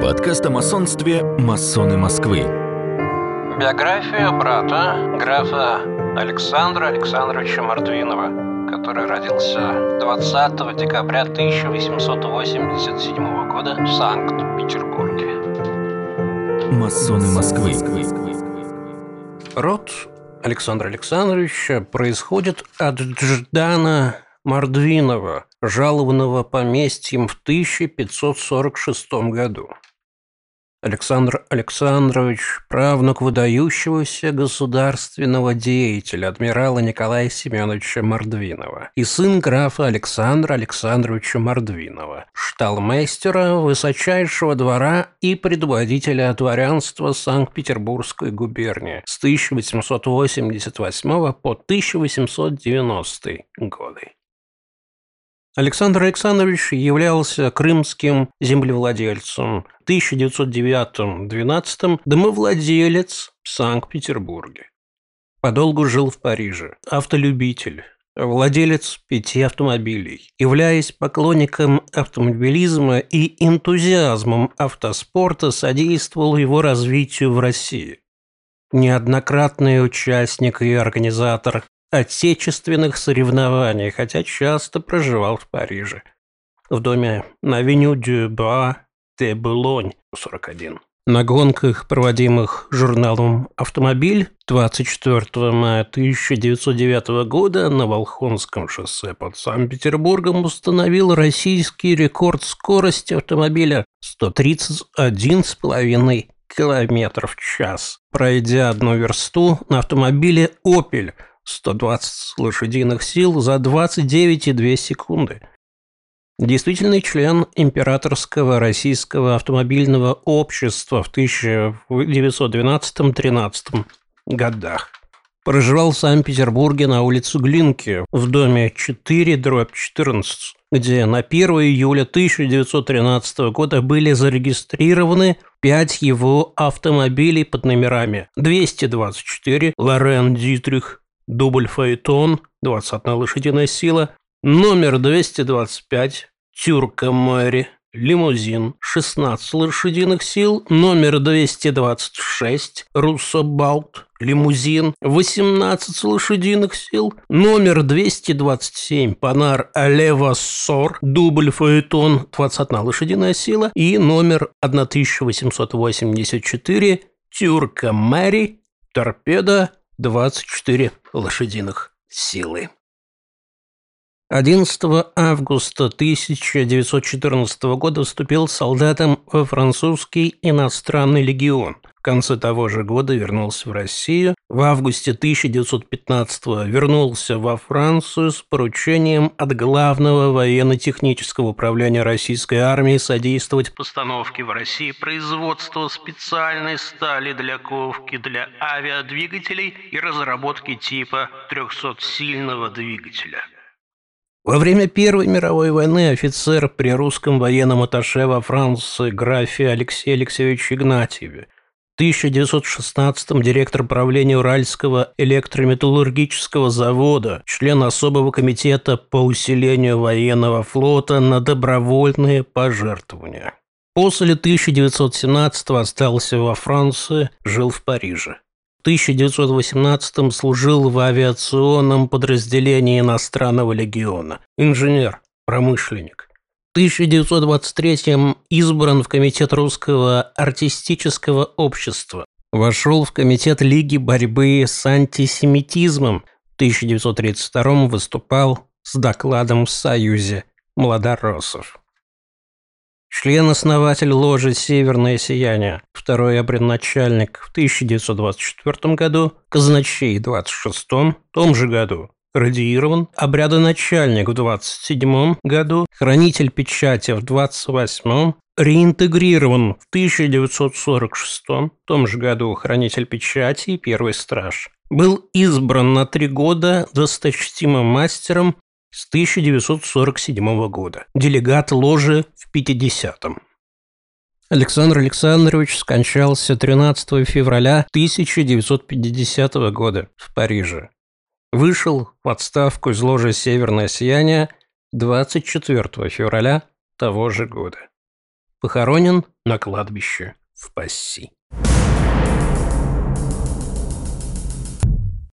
Подкаст о масонстве «Масоны Москвы». Биография брата, графа Александра Александровича Мордвинова, который родился 20 декабря 1887 года в Санкт-Петербурге. Масоны Москвы. Род Александра Александровича происходит от Дждана Мордвинова, жалованного поместьем в 1546 году. Александр Александрович – правнук выдающегося государственного деятеля адмирала Николая Семеновича Мордвинова и сын графа Александра Александровича Мордвинова, шталмейстера высочайшего двора и предводителя дворянства Санкт-Петербургской губернии с 1888 по 1890 годы. Александр Александрович являлся крымским землевладельцем. В 1909-12 домовладелец в Санкт-Петербурге. Подолгу жил в Париже. Автолюбитель. Владелец пяти автомобилей. Являясь поклонником автомобилизма и энтузиазмом автоспорта, содействовал его развитию в России. Неоднократный участник и организатор отечественных соревнований, хотя часто проживал в Париже. В доме на Веню Дюба де Булонь, 41. На гонках, проводимых журналом «Автомобиль» 24 мая 1909 года на Волхонском шоссе под Санкт-Петербургом установил российский рекорд скорости автомобиля 131,5 км в час, пройдя одну версту на автомобиле «Опель» 120 лошадиных сил за 29,2 секунды. Действительный член Императорского российского автомобильного общества в 1912-13 годах. Проживал в Санкт-Петербурге на улице Глинки в доме 4 дробь 14, где на 1 июля 1913 года были зарегистрированы 5 его автомобилей под номерами 224 Лорен Дитрих, дубль фаэтон, 21 лошадиная сила, номер 225, Тюрка Мэри, лимузин, 16 лошадиных сил, номер 226, Руссобаут, лимузин, 18 лошадиных сил, номер 227, Панар Алевассор, дубль фаэтон, 21 лошадиная сила и номер 1884, Тюрка Мэри, торпеда, 24 лошадиных силы. 11 августа 1914 года вступил солдатом во французский иностранный легион – в конце того же года вернулся в Россию. В августе 1915 вернулся во Францию с поручением от Главного военно-технического управления российской армии содействовать постановке в России производства специальной стали для ковки для авиадвигателей и разработки типа 300-сильного двигателя. Во время Первой мировой войны офицер при русском военном атташе во Франции графе Алексей Алексеевич Игнатьеве 1916-м директор правления Уральского электрометаллургического завода, член особого комитета по усилению военного флота на добровольные пожертвования. После 1917 остался во Франции, жил в Париже. В 1918 служил в авиационном подразделении иностранного легиона. Инженер, промышленник. 1923 избран в Комитет Русского артистического общества. Вошел в Комитет Лиги борьбы с антисемитизмом. В 1932 выступал с докладом в Союзе Младоросов. Член-основатель ложи «Северное сияние», второй обредначальник в 1924 году, казначей в 26 том же году, радиирован, обрядоначальник в 27 году, хранитель печати в 28 реинтегрирован в 1946 в том же году хранитель печати и первый страж. Был избран на три года досточтимым мастером с 1947 года. Делегат ложи в 50-м. Александр Александрович скончался 13 февраля 1950 года в Париже. Вышел в отставку из ложи «Северное сияние» 24 февраля того же года. Похоронен на кладбище в Пасси.